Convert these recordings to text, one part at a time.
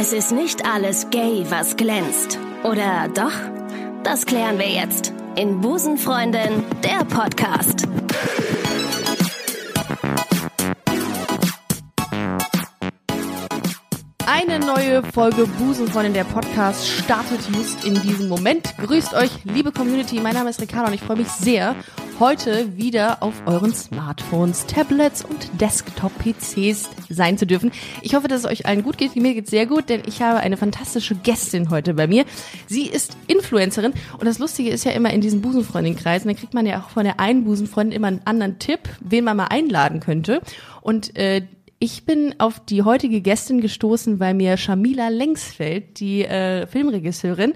Es ist nicht alles gay, was glänzt. Oder doch? Das klären wir jetzt in Busenfreundin, der Podcast. Eine neue Folge Busenfreundin der Podcast startet just in diesem Moment. Grüßt euch, liebe Community. Mein Name ist Ricardo und ich freue mich sehr, heute wieder auf euren Smartphones, Tablets und Desktop-PCs sein zu dürfen. Ich hoffe, dass es euch allen gut geht. Mir geht's sehr gut, denn ich habe eine fantastische Gästin heute bei mir. Sie ist Influencerin und das Lustige ist ja immer in diesen Busenfreundin-Kreisen, da kriegt man ja auch von der einen Busenfreundin immer einen anderen Tipp, wen man mal einladen könnte. Und äh, ich bin auf die heutige Gästin gestoßen, weil mir Shamila Lengsfeld, die äh, Filmregisseurin,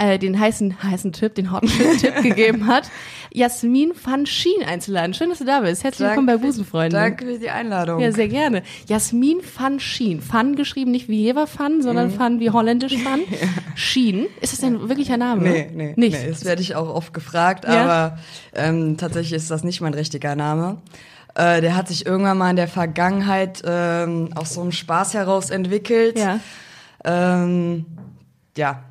äh, den heißen heißen Tipp, den Hot Tipp gegeben hat, Jasmin van Schien einzuladen. Schön, dass du da bist. Herzlich willkommen bei Busenfreunde. Danke für die Einladung. Ja, sehr gerne. Jasmin van Schien. Van geschrieben nicht wie Jever Van, sondern mhm. Van wie holländisch Van. ja. Schien. Ist das dein wirklicher Name? Nee, nee. Nicht. Nee, das werde ich auch oft gefragt, ja? aber ähm, tatsächlich ist das nicht mein richtiger Name. Äh, der hat sich irgendwann mal in der Vergangenheit ähm, aus so einem Spaß heraus entwickelt. Ja. Ähm, ja.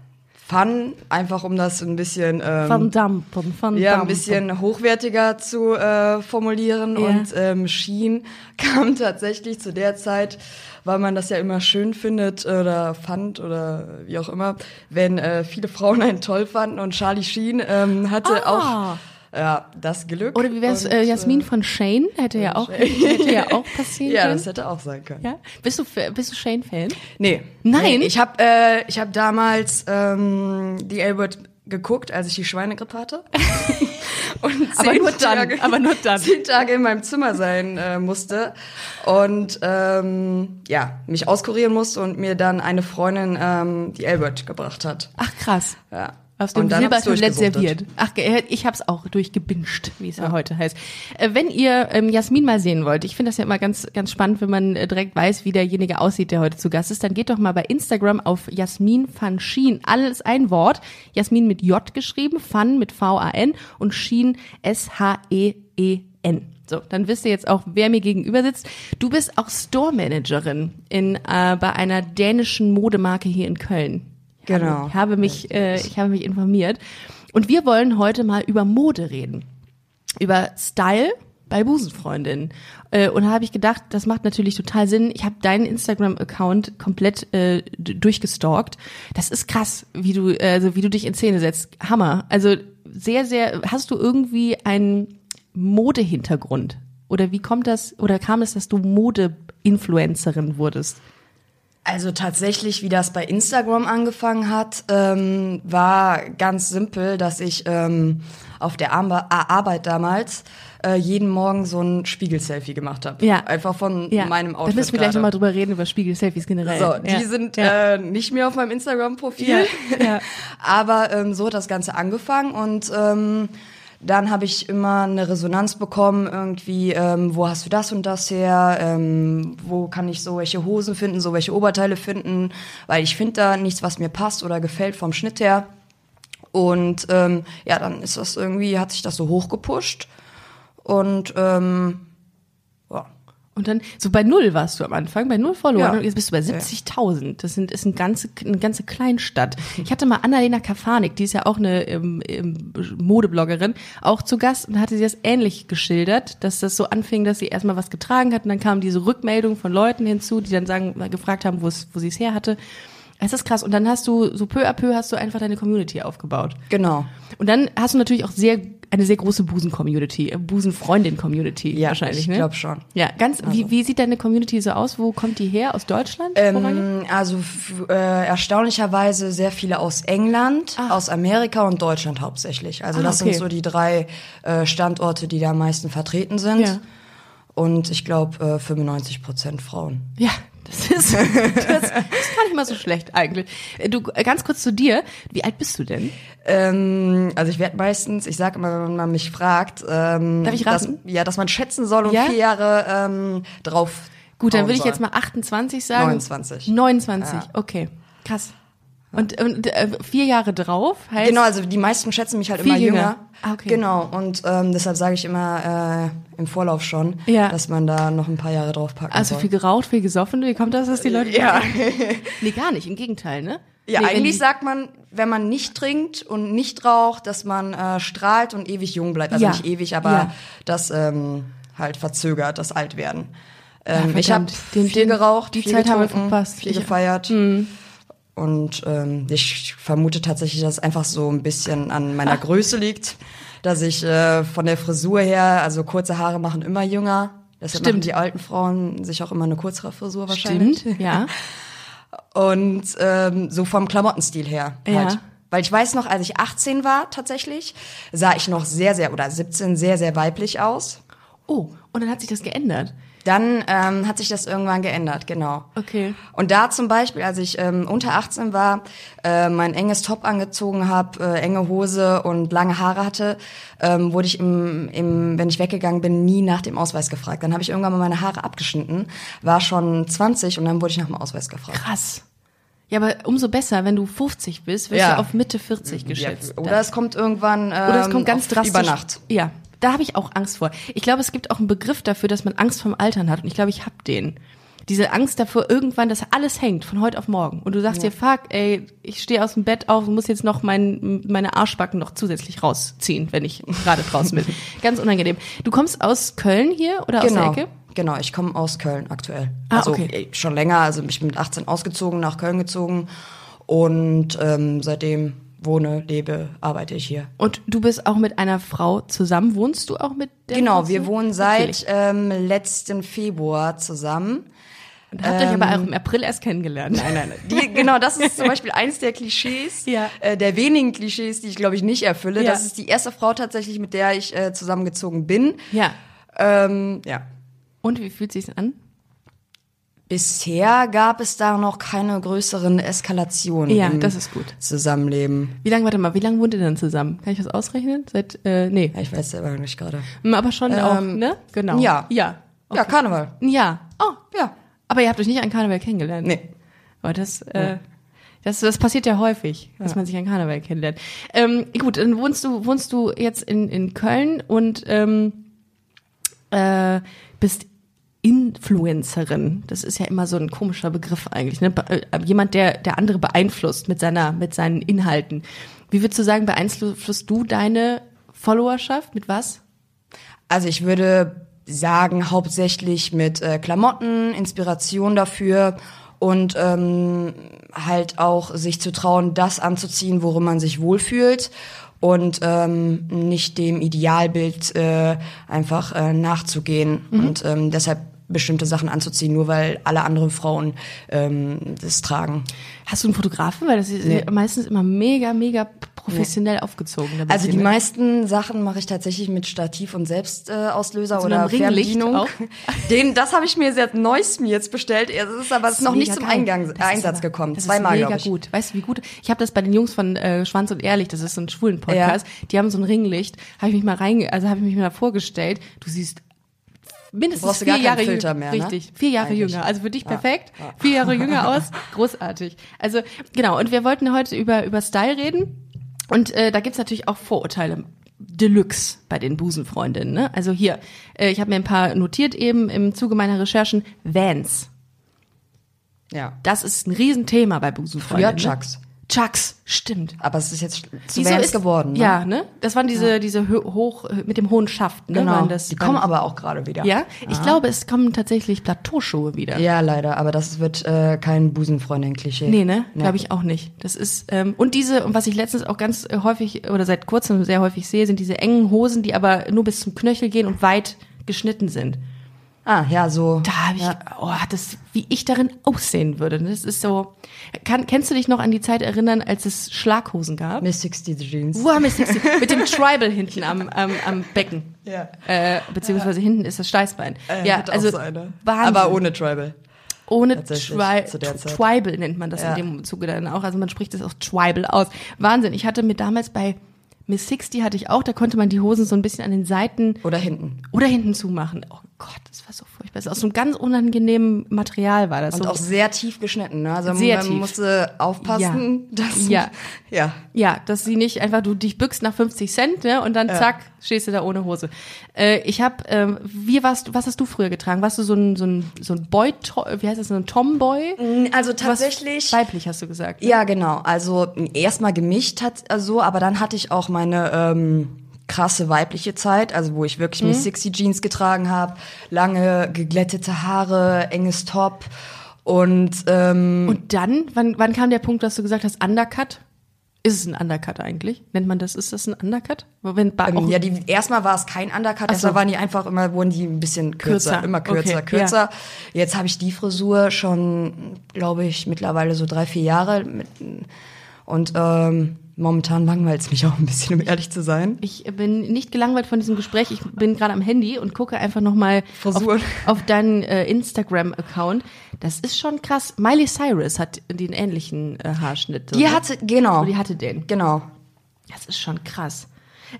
Fun, einfach um das ein bisschen ähm, Van Dampen, Van ja, ein bisschen hochwertiger zu äh, formulieren. Ja. Und ähm, Sheen kam tatsächlich zu der Zeit, weil man das ja immer schön findet oder fand oder wie auch immer, wenn äh, viele Frauen einen toll fanden. Und Charlie Sheen ähm, hatte ah. auch ja, das Glück. Oder wie wär's, äh, Jasmin von Shane? Hätte ja auch, hätte ja auch passieren ja, können. Ja, das hätte auch sein können. Ja? Bist du, bist du Shane-Fan? Nee. Nein? Nee, ich habe äh, ich hab damals ähm, die Albert geguckt, als ich die Schweinegrippe hatte. und aber nur dann, Tage, aber nur dann. zehn Tage in meinem Zimmer sein äh, musste und ähm, ja mich auskurieren musste und mir dann eine Freundin ähm, die Albert gebracht hat. Ach krass. Ja. Aus dem Silbertablett serviert. Ach, ich habe es auch durchgebinscht, wie es ja. ja. heute heißt. Äh, wenn ihr ähm, Jasmin mal sehen wollt, ich finde das ja immer ganz, ganz spannend, wenn man äh, direkt weiß, wie derjenige aussieht, der heute zu Gast ist, dann geht doch mal bei Instagram auf Jasmin van Schien. Alles ein Wort. Jasmin mit J geschrieben, Van mit V-A-N und Schien S-H-E-E-N. So, dann wisst ihr jetzt auch, wer mir gegenüber sitzt. Du bist auch Store Managerin in, äh, bei einer dänischen Modemarke hier in Köln. Genau. Ich habe mich, äh, ich habe mich informiert. Und wir wollen heute mal über Mode reden. Über Style bei Busenfreundinnen. Äh, und da habe ich gedacht, das macht natürlich total Sinn. Ich habe deinen Instagram-Account komplett äh, durchgestalkt. Das ist krass, wie du, also wie du dich in Szene setzt. Hammer. Also sehr, sehr. Hast du irgendwie einen Modehintergrund? Oder wie kommt das? Oder kam es, dass du Mode-Influencerin wurdest? Also tatsächlich, wie das bei Instagram angefangen hat, ähm, war ganz simpel, dass ich ähm, auf der Ar Arbeit damals äh, jeden Morgen so ein Spiegel-Selfie gemacht habe. Ja. Einfach von ja. meinem Outfit. Da müssen wir gleich nochmal drüber reden, über Spiegel-Selfies generell. So, die ja. sind ja. Äh, nicht mehr auf meinem Instagram-Profil. Ja. ja. Aber ähm, so hat das Ganze angefangen und ähm, dann habe ich immer eine Resonanz bekommen, irgendwie, ähm, wo hast du das und das her? Ähm, wo kann ich so welche Hosen finden, so welche Oberteile finden? Weil ich finde da nichts, was mir passt oder gefällt vom Schnitt her. Und ähm, ja, dann ist das irgendwie, hat sich das so hochgepusht. Und ähm, und dann, so bei null warst du am Anfang, bei null Follower. Ja. Und jetzt bist du bei 70.000. Das sind, ist eine ganze, eine ganze Kleinstadt. Ich hatte mal Annalena Kafanik, die ist ja auch eine ähm, ähm, Modebloggerin, auch zu Gast und hatte sie das ähnlich geschildert, dass das so anfing, dass sie erstmal was getragen hat und dann kam diese Rückmeldung von Leuten hinzu, die dann sagen, gefragt haben, wo sie es her hatte. Es ist krass. Und dann hast du, so peu à peu hast du einfach deine Community aufgebaut. Genau. Und dann hast du natürlich auch sehr, eine sehr große Busen-Community, äh, Busen-Freundin-Community ja, wahrscheinlich, ich ne? Glaube schon. Ja, ganz, also. wie, wie sieht deine Community so aus? Wo kommt die her? Aus Deutschland? Ähm, also äh, erstaunlicherweise sehr viele aus England, Ach. aus Amerika und Deutschland hauptsächlich. Also ah, das okay. sind so die drei äh, Standorte, die da am meisten vertreten sind. Ja. Und ich glaube äh, 95 Prozent Frauen. Ja, das ist, das ist gar nicht mal so schlecht eigentlich. Du, ganz kurz zu dir. Wie alt bist du denn? Ähm, also ich werde meistens, ich sage immer, wenn man mich fragt, ähm, Darf ich raten? Dass, ja, dass man schätzen soll und ja? vier Jahre ähm, drauf. Gut, dann würde ich jetzt mal 28 sagen. 29. 29, ja. okay. Krass. Und, und äh, vier Jahre drauf heißt. Genau, also die meisten schätzen mich halt immer jünger. jünger. Ah, okay. Genau, und ähm, deshalb sage ich immer äh, im Vorlauf schon, Ja. dass man da noch ein paar Jahre drauf packen Also soll. viel geraucht, viel gesoffen. Wie kommt das, dass die Leute. Ja. Nee, gar nicht. Im Gegenteil, ne? Ja, nee, eigentlich sagt man, wenn man nicht trinkt und nicht raucht, dass man äh, strahlt und ewig jung bleibt. Also Ja. nicht ewig, aber Ja. das ähm, halt verzögert, das Altwerden. Ähm, ich habe viel den- geraucht, die viel Zeit haben wir verpasst. viel Ich- Mhm. Und ähm, ich vermute tatsächlich, dass es einfach so ein bisschen an meiner Größe liegt, dass ich äh, von der Frisur her, also kurze Haare machen immer jünger. Deshalb machen Stimmt. die alten Frauen sich auch immer eine kürzere Frisur wahrscheinlich. Stimmt, ja. Und ähm, so vom Klamottenstil her Ja. halt. Weil ich weiß noch, als ich 18 war tatsächlich, sah ich noch sehr, sehr, oder 17 sehr, sehr weiblich aus. Oh, und dann hat sich das geändert. Dann ähm, hat sich das irgendwann geändert, genau. Okay. Und da zum Beispiel, als ich ähm, unter 18 war, äh, mein enges Top angezogen habe, äh, enge Hose und lange Haare hatte, ähm, wurde ich im, im, wenn ich weggegangen bin, nie nach dem Ausweis gefragt. Dann habe ich irgendwann mal meine Haare abgeschnitten, war schon 20 und dann wurde ich nach dem Ausweis gefragt. Krass. Ja, aber umso besser, wenn du 50 bist, wirst Ja. du auf Mitte 40 geschätzt. Ja, oder es kommt irgendwann ähm, Oder es kommt ganz auf- drastisch. über Nacht. Ja, da habe ich auch Angst vor. Ich glaube, es gibt auch einen Begriff dafür, dass man Angst vom Altern hat. Und ich glaube, ich habe den. Diese Angst davor, irgendwann, dass alles hängt von heute auf morgen. Und du sagst dir, fuck, ey, ich stehe aus dem Bett auf und muss jetzt noch mein, meine Arschbacken noch zusätzlich rausziehen, wenn ich gerade draußen bin. Ganz unangenehm. Du kommst aus Köln hier oder aus Genau. der Ecke? Genau, ich komme aus Köln aktuell. Ah, also okay. schon länger, also ich bin mit 18 ausgezogen, nach Köln gezogen und ähm, seitdem wohne, lebe, arbeite ich hier. Und du bist auch mit einer Frau zusammen. Wohnst du auch mit der Genau, Frau wir wohnen seit ähm, letzten Februar zusammen. Und habt euch aber auch im April erst kennengelernt. Nein, nein, nein. Die, genau, das ist zum Beispiel eins der Klischees, Ja. äh, der wenigen Klischees, die ich glaube ich nicht erfülle. Ja. Das ist die erste Frau tatsächlich, mit der ich äh, zusammengezogen bin. Ja. Ähm, ja. Und wie fühlt sich's an? Bisher gab es da noch keine größeren Eskalationen Ja, im das ist gut. Zusammenleben. Wie lange, warte mal, wie lange wohnt ihr denn zusammen? Kann ich das ausrechnen? Seit, äh, nee. Ich weiß selber nicht gerade. Hm, Aber schon auch, ne? Genau. ja. Ja. Ja, Karneval. Ja. Oh, Ja. aber ihr habt euch nicht an Karneval kennengelernt? Nee. Aber das, äh, das, das passiert ja häufig, dass man sich an Karneval kennenlernt. Ähm, gut, dann wohnst du, wohnst du jetzt in, in Köln und ähm, äh, bist Influencerin. Das ist ja immer so ein komischer Begriff eigentlich. Ne? Äh, jemand, der, der andere beeinflusst mit seiner, mit seinen Inhalten. Wie würdest du sagen, beeinflusst du deine Followerschaft? Mit was? Also ich würde sagen, hauptsächlich mit äh, Klamotten, Inspiration dafür und ähm, halt auch sich zu trauen, das anzuziehen, worin man sich wohlfühlt und ähm, nicht dem Idealbild äh, einfach äh, nachzugehen und ähm, deshalb bestimmte Sachen anzuziehen, nur weil alle anderen Frauen ähm, das tragen. Hast du einen Fotografen? Weil das ist Nee. meistens immer mega, mega professionell aufgezogen. da bei Also die meisten Sachen mache ich tatsächlich mit Stativ und Selbstauslöser äh, Auslöser so oder Fernbedienung. Den, das habe ich mir seit neuestem jetzt bestellt. Es ist aber ist noch nicht zum. Eingang, Einsatz aber- gekommen. Das Zweimal, ist mega ich. gut. Weißt du, wie gut? Ich habe das bei den Jungs von äh, Schwanz und Ehrlich, das ist so ein schwulen Podcast. Die haben so ein Ringlicht. Habe ich mich mal rein, also habe ich mich mal vorgestellt. Du siehst mindestens vier Jahre Filter mehr, ne? Richtig, vier Jahre Eigentlich. jünger. Also für dich perfekt. Vier Jahre jünger aus, großartig. Also genau. Und wir wollten heute über über Style reden. Und äh, da gibt's natürlich auch Vorurteile. Deluxe bei den Busenfreundinnen. Ne? Also hier, äh, ich habe mir ein paar notiert eben im Zuge meiner Recherchen. Vans. Ja. Das ist ein Riesenthema bei Früher Busenfreundinnen. ne? Chucks. Chucks, stimmt. Aber es ist jetzt zu Wieso ist- geworden. Ne? Ja, ne? Das waren diese, diese hö- hoch, mit dem hohen Schaft, ne? genau. Das, die kommen aber auch gerade wieder. Ja? Ich glaube, es kommen tatsächlich Plateauschuhe wieder. Ja, leider. Aber das wird äh, kein Busenfreundin-Klischee. Nee, ne? Nee. Glaube ich auch nicht. Das ist, ähm, und diese, und was ich letztens auch ganz äh, häufig oder seit kurzem sehr häufig sehe, sind diese engen Hosen, die aber nur bis zum Knöchel gehen und weit geschnitten sind. Ah, ja, so. Da habe ich, Ja. oh, das, wie ich darin aussehen würde. Das ist so. Kann, kennst du dich noch an die Zeit erinnern, als es Schlaghosen gab? Miss 60 Jeans. Wow, Miss 60, mit dem Tribal hinten am, am, am Becken. Ja. Äh, beziehungsweise hinten ist das Steißbein. ja, hatte auch also so eine. Wahnsinn. Aber ohne Tribal. ohne Tri. Tribal nennt man das Ja. in dem Zuge dann auch. Also man spricht das auch Tribal aus. Wahnsinn. Ich hatte mir damals bei Miss 60 hatte ich auch, da konnte man die Hosen so ein bisschen an den Seiten Oder hinten. oder hinten zumachen. Oh, Gott, das war so furchtbar. Ist aus so einem ganz unangenehmen Material war das. Und so. auch sehr tief geschnitten, ne? Also Sehr man tief. musste aufpassen, dass Ja. ja. Ja, dass sie nicht einfach, du dich bückst nach 50 Cent, ne, und dann zack, stehst du da ohne Hose. Äh, ich hab, ähm, wie warst du, was hast du früher getragen? Warst du so ein, so ein, so ein Boy, wie heißt das, so ein Tomboy? Also Was- tatsächlich Weiblich hast du gesagt. Ja, genau. Also erstmal gemischt hat äh, so, aber dann hatte ich auch meine ähm, krasse weibliche Zeit, also wo ich wirklich Mhm. Miss Sixty Jeans getragen habe, lange geglättete Haare, enges Top und ähm, Und dann, wann, wann kam der Punkt, dass du gesagt hast, Undercut? Ist es ein Undercut eigentlich? Nennt man das, ist das ein Undercut? Wenn ähm, ja, die erstmal war es kein Undercut, erstmal so. waren die einfach immer wurden die ein bisschen kürzer, Kürzer. immer kürzer, Okay, kürzer. Jetzt habe ich die Frisur schon, glaube ich, mittlerweile so drei, vier Jahre mit, und ähm, momentan langweilt es mich auch ein bisschen, um ehrlich zu sein. Ich bin nicht gelangweilt von diesem Gespräch. Ich bin gerade am Handy und gucke einfach nochmal auf, auf deinen äh, Instagram-Account. Das ist schon krass. Miley Cyrus hat den ähnlichen äh, Haarschnitt. Die ne? hatte, genau. Die hatte den. Genau. Das ist schon krass.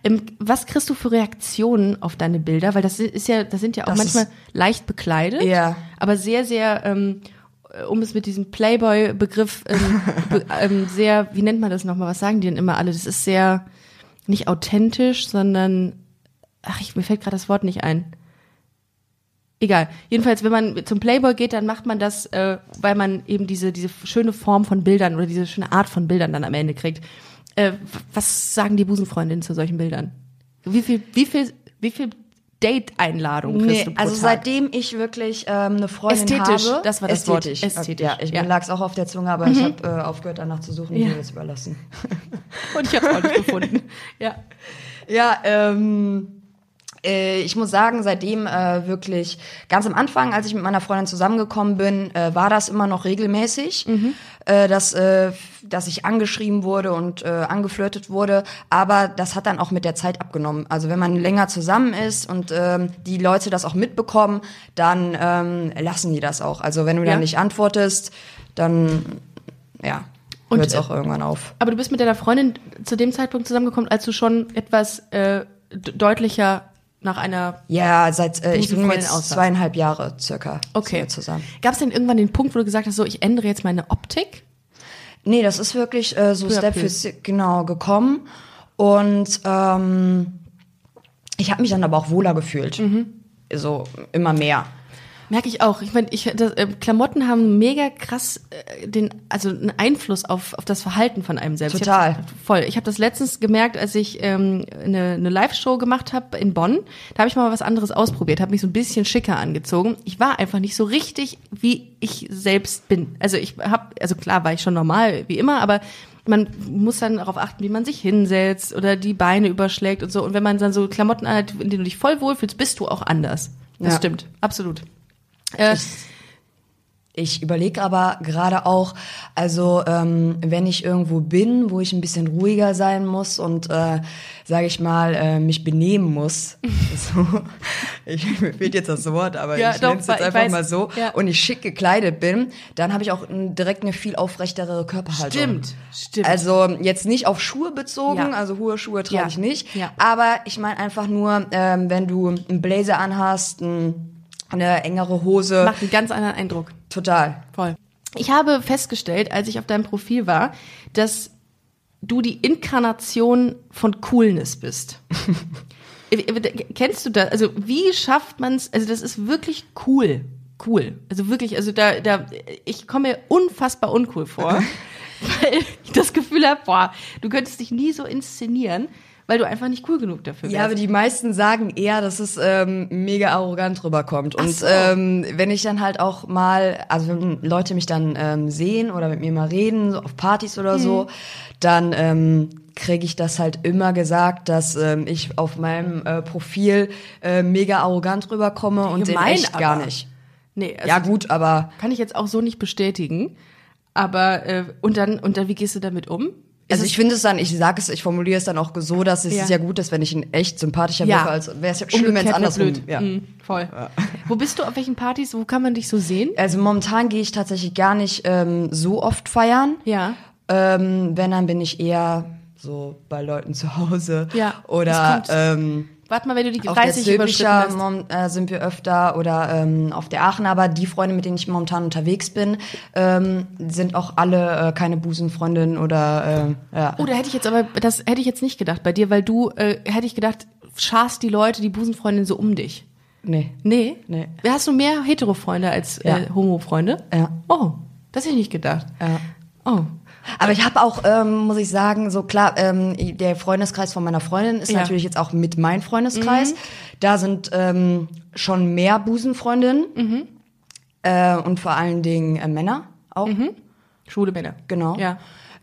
Ähm, was kriegst du für Reaktionen auf deine Bilder? Weil das ist ja, das sind ja auch Das manchmal leicht bekleidet, Ja. aber sehr, sehr, ähm, äh, um es mit diesem Playboy-Begriff ähm, be ähm, sehr, wie nennt man das nochmal? Was sagen die denn immer alle? Das ist sehr nicht authentisch, sondern ach, ich, mir fällt gerade das Wort nicht ein. Egal. Jedenfalls, wenn man zum Playboy geht, dann macht man das, äh, weil man eben diese, diese schöne Form von Bildern oder diese schöne Art von Bildern dann am Ende kriegt. Äh, was sagen die Busenfreundinnen zu solchen Bildern? Wie viel, wie viel, wie viel Date-Einladungen kriegst Nee, du pro also Tag? seitem ich wirklich ähm, eine Freundin Ästhetisch, habe. das war das Wort. Ästhetisch. Ästhetisch, Ja, ich, ja. mir lag es auch auf der Zunge, aber ich habe äh, aufgehört danach zu suchen und Ja. dir das überlassen. Und ich habe es auch nicht gefunden. Ja. Ja, ähm, äh, ich muss sagen, seitdem äh, wirklich ganz am Anfang, als ich mit meiner Freundin zusammengekommen bin, äh, war das immer noch regelmäßig, äh, dass, äh, dass ich angeschrieben wurde und äh, angeflirtet wurde. Aber das hat dann auch mit der Zeit abgenommen. Also wenn man länger zusammen ist und ähm, die Leute das auch mitbekommen, dann ähm, lassen die das auch. Also wenn du Ja. dann nicht antwortest, dann ja, hört es äh, auch irgendwann auf. Aber du bist mit deiner Freundin zu dem Zeitpunkt zusammengekommen, als du schon etwas äh, deutlicher nach einer Ja, seit äh, ich bin jetzt aussahst. zweieinhalb Jahre circa Okay. zusammen. Gab es denn irgendwann den Punkt, wo du gesagt hast, so ich ändere jetzt meine Optik? Nee, das ist wirklich äh, so Step für Step genau gekommen und ähm, ich habe mich dann aber auch wohler gefühlt, Mhm. so immer mehr. Merke ich auch. Ich meine, ich, das, äh, Klamotten haben mega krass äh, den, also einen Einfluss auf, auf das Verhalten von einem selbst. Total. Ich hab, voll. Ich habe das letztens gemerkt, als ich ähm, eine, eine Live-Show gemacht habe in Bonn. Da habe ich mal was anderes ausprobiert, habe mich so ein bisschen schicker angezogen. Ich war einfach nicht so richtig, wie ich selbst bin. Also ich habe, also klar war ich schon normal wie immer, aber man muss dann darauf achten, wie man sich hinsetzt oder die Beine überschlägt und so. Und wenn man dann so Klamotten anhat, in denen du dich voll wohlfühlst, bist du auch anders. Das Ja. stimmt, absolut. Äh, Ich überlege aber gerade auch, also ähm, wenn ich irgendwo bin, wo ich ein bisschen ruhiger sein muss und äh, sage ich mal äh, mich benehmen muss, so, ich, mir fehlt jetzt das Wort, aber Ja, ich nenne es jetzt einfach weiß. mal so, Ja. und ich schick gekleidet bin, dann habe ich auch direkt eine viel aufrechtere Körperhaltung. Stimmt, stimmt. Also jetzt nicht auf Schuhe bezogen, Ja. also hohe Schuhe trage ich nicht, aber ich meine einfach nur, ähm, wenn du einen Blazer anhast, ein, eine engere Hose, Macht einen ganz anderen Eindruck. total. Voll. Ich habe festgestellt, als ich auf deinem Profil war, dass du die Inkarnation von Coolness bist. Kennst du das? Also wie schafft man es? Also das ist wirklich cool, cool. Also wirklich, also da, da, ich komme mir unfassbar uncool vor, weil ich das Gefühl habe, boah, du könntest dich nie so inszenieren, weil du einfach nicht cool genug dafür Ja, aber die meisten sagen eher, dass es ähm, mega arrogant rüberkommt. Und so. ähm, wenn ich dann halt auch mal, also wenn Leute mich dann ähm, sehen oder mit mir mal reden, so auf Partys oder so, Mhm. dann ähm, kriege ich das halt immer gesagt, dass ähm, ich auf meinem äh, Profil äh, mega arrogant rüberkomme und in Gemein, echt gar nicht. nee, also Ja gut, aber kann ich jetzt auch so nicht bestätigen. Aber äh, und dann und dann wie gehst du damit um? Also ich finde es dann, ich sage es, ich formuliere es dann auch so, dass es Ja. ist ja gut ist, wenn ich ihn echt sympathischer Ja. wirke, als wäre es ja schlimm, wenn es andersrum. blöd. Ja. Mhm, voll. Wo bist du? Auf welchen Partys? Wo kann man dich so sehen? Also momentan gehe ich tatsächlich gar nicht ähm, so oft feiern. Ja. Ähm, wenn, dann bin ich eher so bei Leuten zu Hause. Ja, Oder ähm, Warte mal, wenn du die Auf der 30 Zülpicher äh, sind wir öfter oder ähm, auf der Aachen, aber die Freunde, mit denen ich momentan unterwegs bin, ähm, sind auch alle äh, keine Busenfreundinnen oder äh, ja. Oh, da hätte ich jetzt aber, das hätte ich jetzt nicht gedacht bei dir, weil du, äh, hätte ich gedacht, scharst die Leute, die Busenfreundin so um dich. Nee. Nee? Nee. Hast du mehr Hetero-Freunde als Ja. äh, Homo-Freunde? Ja. Oh, das hätte ich nicht gedacht. Ja. Oh. Aber ich habe auch, ähm, muss ich sagen, so klar, ähm, der Freundeskreis von meiner Freundin ist Ja. natürlich jetzt auch mit mein Freundeskreis. Da sind ähm, schon mehr Busenfreundinnen äh, und vor allen Dingen äh, Männer auch. Schwule Männer. Genau. Ja.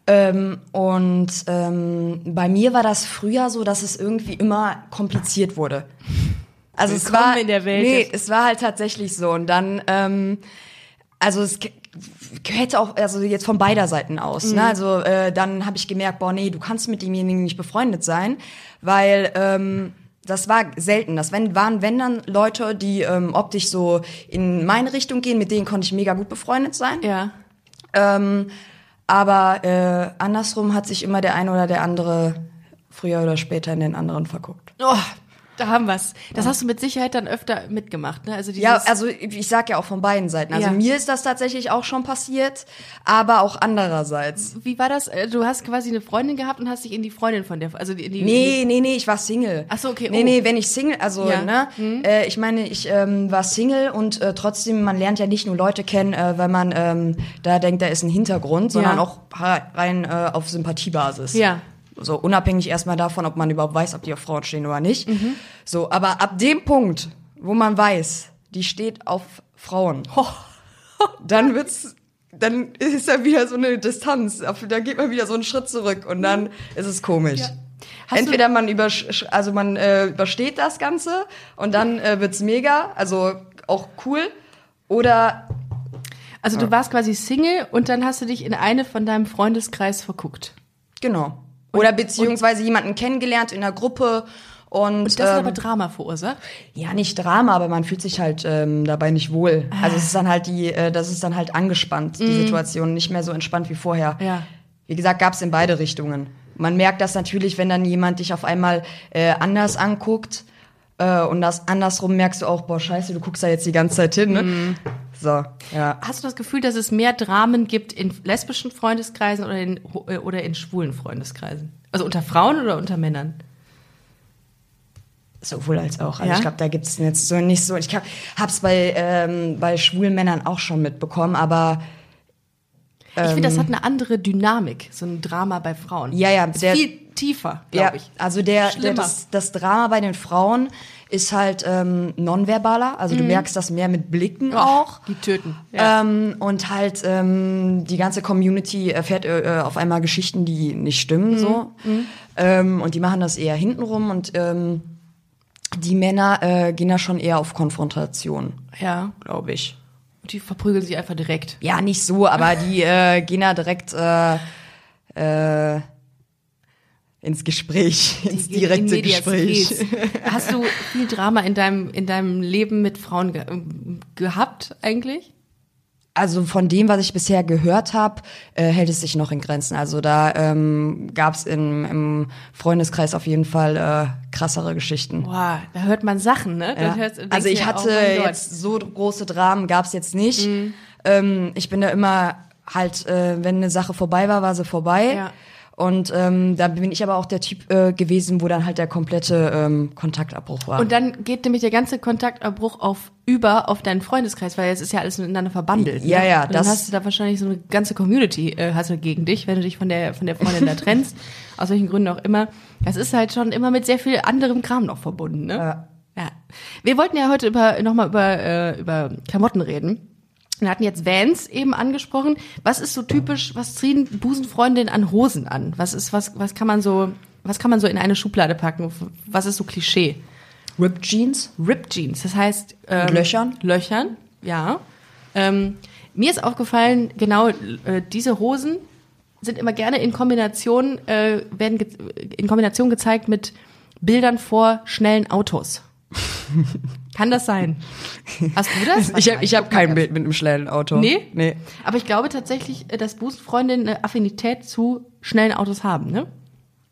Ähm, und ähm, bei mir war das früher so, dass es irgendwie immer kompliziert wurde. Also es Willkommen war in der Welt Nee, es war halt tatsächlich so. Und dann, ähm, also es hätte auch, also jetzt von beider Seiten aus. Mhm. Ne? Also äh, dann habe ich gemerkt, boah, nee, du kannst mit demjenigen nicht befreundet sein, weil ähm, das war selten. Das wenn, waren, wenn dann Leute, die ähm, optisch so in meine Richtung gehen, mit denen konnte ich mega gut befreundet sein. Ja. Ähm, aber äh, andersrum hat sich immer der eine oder der andere früher oder später in den anderen verguckt. Oh, da haben wir's. Das hast du mit Sicherheit dann öfter mitgemacht, ne? Also Ja, also ich sag ja auch von beiden Seiten. Also Ja. mir ist das tatsächlich auch schon passiert, aber auch andererseits. wie war das? Äh, Du hast quasi eine Freundin gehabt und hast dich in die Freundin von der, also in die. Nee, nee, nee, ich war Single. Ach so, okay, Nee, oh. nee, wenn ich Single, also, Ja. ne, äh, ich meine, ich ähm, war Single und äh, trotzdem, man lernt ja nicht nur Leute kennen, äh, weil man ähm, da denkt, da ist ein Hintergrund, sondern auch rein äh, auf Sympathiebasis. Ja. So unabhängig erstmal davon, ob man überhaupt weiß, ob die auf Frauen stehen oder nicht. Mhm. So, aber ab dem Punkt, wo man weiß, die steht auf Frauen, dann wird's, dann ist da wieder so eine Distanz. Da geht man wieder so einen Schritt zurück und dann ist es komisch. Hast du- Entweder man übersch also man äh, übersteht das Ganze und dann äh, wird's mega, also auch cool, oder Also du warst quasi Single und dann hast du dich in eine von deinem Freundeskreis verguckt. genau. Oder beziehungsweise jemanden kennengelernt in der Gruppe und, Und das hat ähm, aber Drama verursacht. Ja, nicht Drama, aber man fühlt sich halt ähm, dabei nicht wohl. Also es ist dann halt die, äh, das ist dann halt angespannt, die Situation, nicht mehr so entspannt wie vorher. Ja. Wie gesagt, gab's in beide Richtungen. Man merkt das natürlich, wenn dann jemand dich auf einmal äh, anders anguckt äh, und das andersrum merkst du auch, boah, scheiße, du guckst da jetzt die ganze Zeit hin, ne? So, ja. Hast du das Gefühl, dass es mehr Dramen gibt in lesbischen Freundeskreisen oder in, oder in schwulen Freundeskreisen? Also unter Frauen oder unter Männern? Sowohl als auch. Also Ja? ich glaube, da gibt's jetzt so nicht so. Ich hab, hab's bei, ähm, bei schwulen Männern auch schon mitbekommen, aber ich finde, das hat eine andere Dynamik, so ein Drama bei Frauen. Ja, ja, der- viel tiefer, Ja, glaube ich. also der, der das, das Drama bei den Frauen ist halt ähm, nonverbaler. Also du merkst das mehr mit Blicken auch. Die töten. Mhm. Ja. Ähm, und halt ähm, die ganze Community erfährt äh, auf einmal Geschichten, die nicht stimmen. Mhm. so. Ähm, und die machen das eher hintenrum und ähm, die Männer äh, gehen da schon eher auf Konfrontation, ja. glaube ich. Und die verprügeln sich einfach direkt. Ja, nicht so, aber die äh, gehen da direkt äh, äh, ins Gespräch, ins Die- direkte in Gespräch. Hast du viel Drama in deinem, in deinem Leben mit Frauen ge ähm, gehabt eigentlich? Also von dem, was ich bisher gehört habe, äh, hält es sich noch in Grenzen. Also da ähm, gab es im Freundeskreis auf jeden Fall äh, krassere Geschichten. Boah, da hört man Sachen, ne? Ja. Also ich ja, hatte oh. Mhm. jetzt so große Dramen gab es jetzt nicht. Ähm, ich bin da immer halt, äh, wenn eine Sache vorbei war, war sie vorbei. Ja. Und ähm, da bin ich aber auch der Typ äh, gewesen, wo dann halt der komplette ähm, Kontaktabbruch war. Und dann geht nämlich der ganze Kontaktabbruch auf über auf deinen Freundeskreis, weil jetzt ist ja alles miteinander verbandelt. Ja, ne? ja, Und dann das- hast du da wahrscheinlich so eine ganze Community äh, hast du gegen dich, wenn du dich von der von der Freundin da trennst, aus welchen Gründen auch immer. Das ist halt schon immer mit sehr viel anderem Kram noch verbunden, ne? Ja. Ja. Wir wollten ja heute über nochmal über äh, über Klamotten reden. Wir hatten jetzt Vans eben angesprochen. Was ist so typisch, was ziehen Busenfreundinnen an Hosen an? Was ist, was, was kann man so, was kann man so in eine Schublade packen? Was ist so Klischee? Ripped Jeans? Ripped Jeans, das heißt ähm, Löchern? Löchern, ja. Ähm, mir ist aufgefallen, genau äh, diese Hosen sind immer gerne in Kombination äh, werden in Kombination gezeigt mit Bildern vor schnellen Autos. Kann das sein? Hast du das? Ich habe ich hab kein Bild mit einem schnellen Auto. Nee? Nee. Aber ich glaube tatsächlich, äh, dass Busenfreundinnen eine Affinität zu schnellen Autos haben, ne?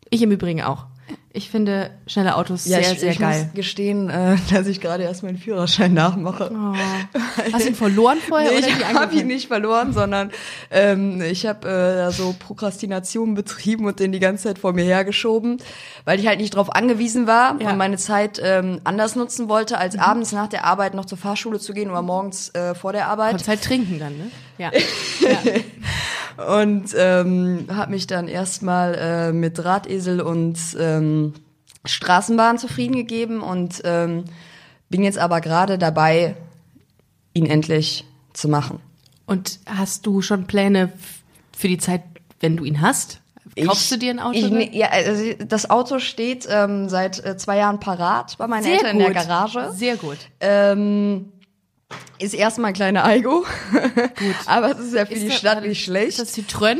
Ich im Übrigen auch. Ich finde schnelle Autos Ja, sehr, ich, sehr ich geil. muss gestehen, äh, dass ich gerade erst meinen Führerschein nachmache. Oh. Hast du ihn verloren vorher Nee, oder ich habe ihn nicht verloren, sondern ähm, ich habe äh, so Prokrastination betrieben und den die ganze Zeit vor mir hergeschoben, weil ich halt nicht drauf angewiesen war Ja. Mhm. und meine Zeit ähm, anders nutzen wollte, als abends nach der Arbeit noch zur Fahrschule zu gehen oder morgens äh, vor der Arbeit. Konntest halt trinken dann, ne? Ja. Und ähm, habe mich dann erstmal äh, mit Drahtesel und ähm, Straßenbahn zufrieden gegeben und ähm, bin jetzt aber gerade dabei, ihn endlich zu machen. Und hast du schon Pläne für die Zeit, wenn du ihn hast? Kaufst Ich- du dir ein Auto? Ich, ne- ja, also das Auto steht ähm, seit äh, zwei Jahren parat bei meinen Sehr Eltern gut. in der Garage. Sehr gut. Ähm, ist erstmal ein kleiner Aigo. Gut. Aber es ist ja für Ist die das- Stadt nicht schlecht. Ist das Citroën?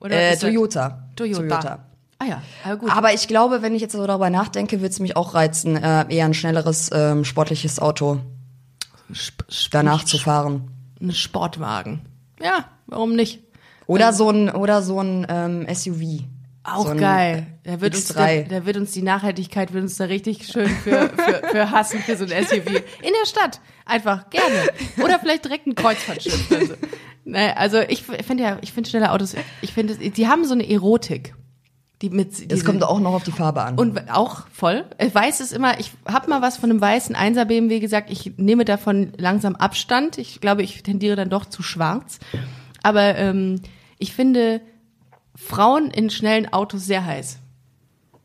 Oder äh, ist das- Toyota. Toyota. Ah ja, aber gut. Aber ich glaube, wenn ich jetzt so darüber nachdenke, wird es mich auch reizen, äh, eher ein schnelleres, ähm, sportliches Auto Sp danach zu fahren. Ein Sportwagen. Ja, warum nicht? Oder so ein, oder so ein ähm, SUV. Auch so geil. Da wird, uns, X3. da, da wird uns die Nachhaltigkeit wird uns da richtig schön für, für, für hassen für so ein SUV. In der Stadt. Einfach gerne. Oder vielleicht direkt ein Kreuzfahrtschiff. oder so. Naja, also ich finde ja, ich finde schnelle Autos, ich finde, die haben so eine Erotik. Die mit, Das diese- kommt auch noch auf die Farbe an. Und auch voll. Weiß ist immer, ich habe mal was von einem weißen 1er BMW gesagt, ich nehme davon langsam Abstand. Ich glaube, ich tendiere dann doch zu schwarz. Aber ähm, ich finde Frauen in schnellen Autos sehr heiß.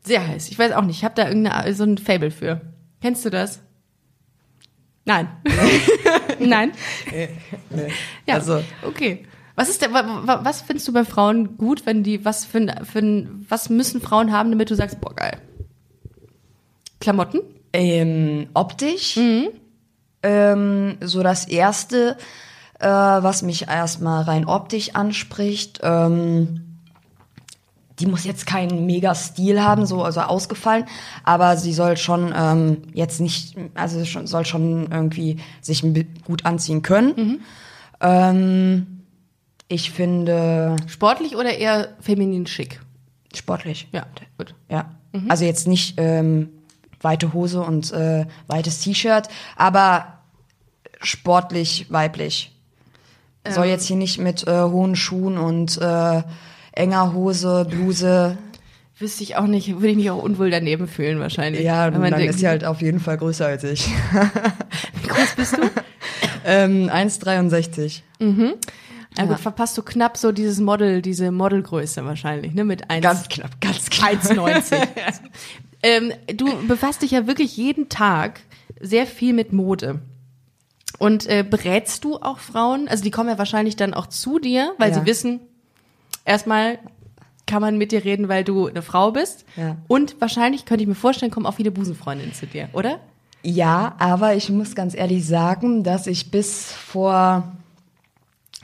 Sehr heiß. Ich weiß auch nicht, ich habe da irgendeine, so ein Fable für. Kennst du das? Nein. Nein? Ja, Also- okay. Was ist wa- was findest du bei Frauen gut, wenn die, was für, ein- für was müssen Frauen haben, damit du sagst, boah, geil? Klamotten? Ähm, optisch. Mhm. Ähm, so das erste, äh, was mich erstmal rein optisch anspricht, ähm, die muss jetzt keinen mega Stil haben, so also ausgefallen, aber sie soll schon ähm, jetzt nicht, also schon, soll schon irgendwie sich gut anziehen können. Mhm. Ähm, ich finde Sportlich oder eher feminin schick? sportlich. Ja, gut. Ja. Also jetzt nicht ähm, weite Hose und äh, weites T-Shirt, aber sportlich weiblich. Soll jetzt hier nicht mit äh, hohen Schuhen und äh, enger Hose, Bluse. Wüsste ich auch nicht, würde ich mich auch unwohl daneben fühlen wahrscheinlich. Ja, dann denkt, ist sie halt auf jeden Fall größer als ich. wie groß bist du? ähm, 1,63. Ja, gut, verpasst du knapp so dieses Model, diese Modelgröße wahrscheinlich, ne, mit 1, Ganz knapp, ganz knapp. 1,90. ähm, du befasst dich ja wirklich jeden Tag sehr viel mit Mode. Und äh, berätst du auch Frauen? Also die kommen ja wahrscheinlich dann auch zu dir, weil Ja. sie wissen, erstmal kann man mit dir reden, weil du eine Frau bist. Ja. Und wahrscheinlich könnte ich mir vorstellen, kommen auch viele Busenfreundinnen zu dir, oder? Ja, aber ich muss ganz ehrlich sagen, dass ich bis vor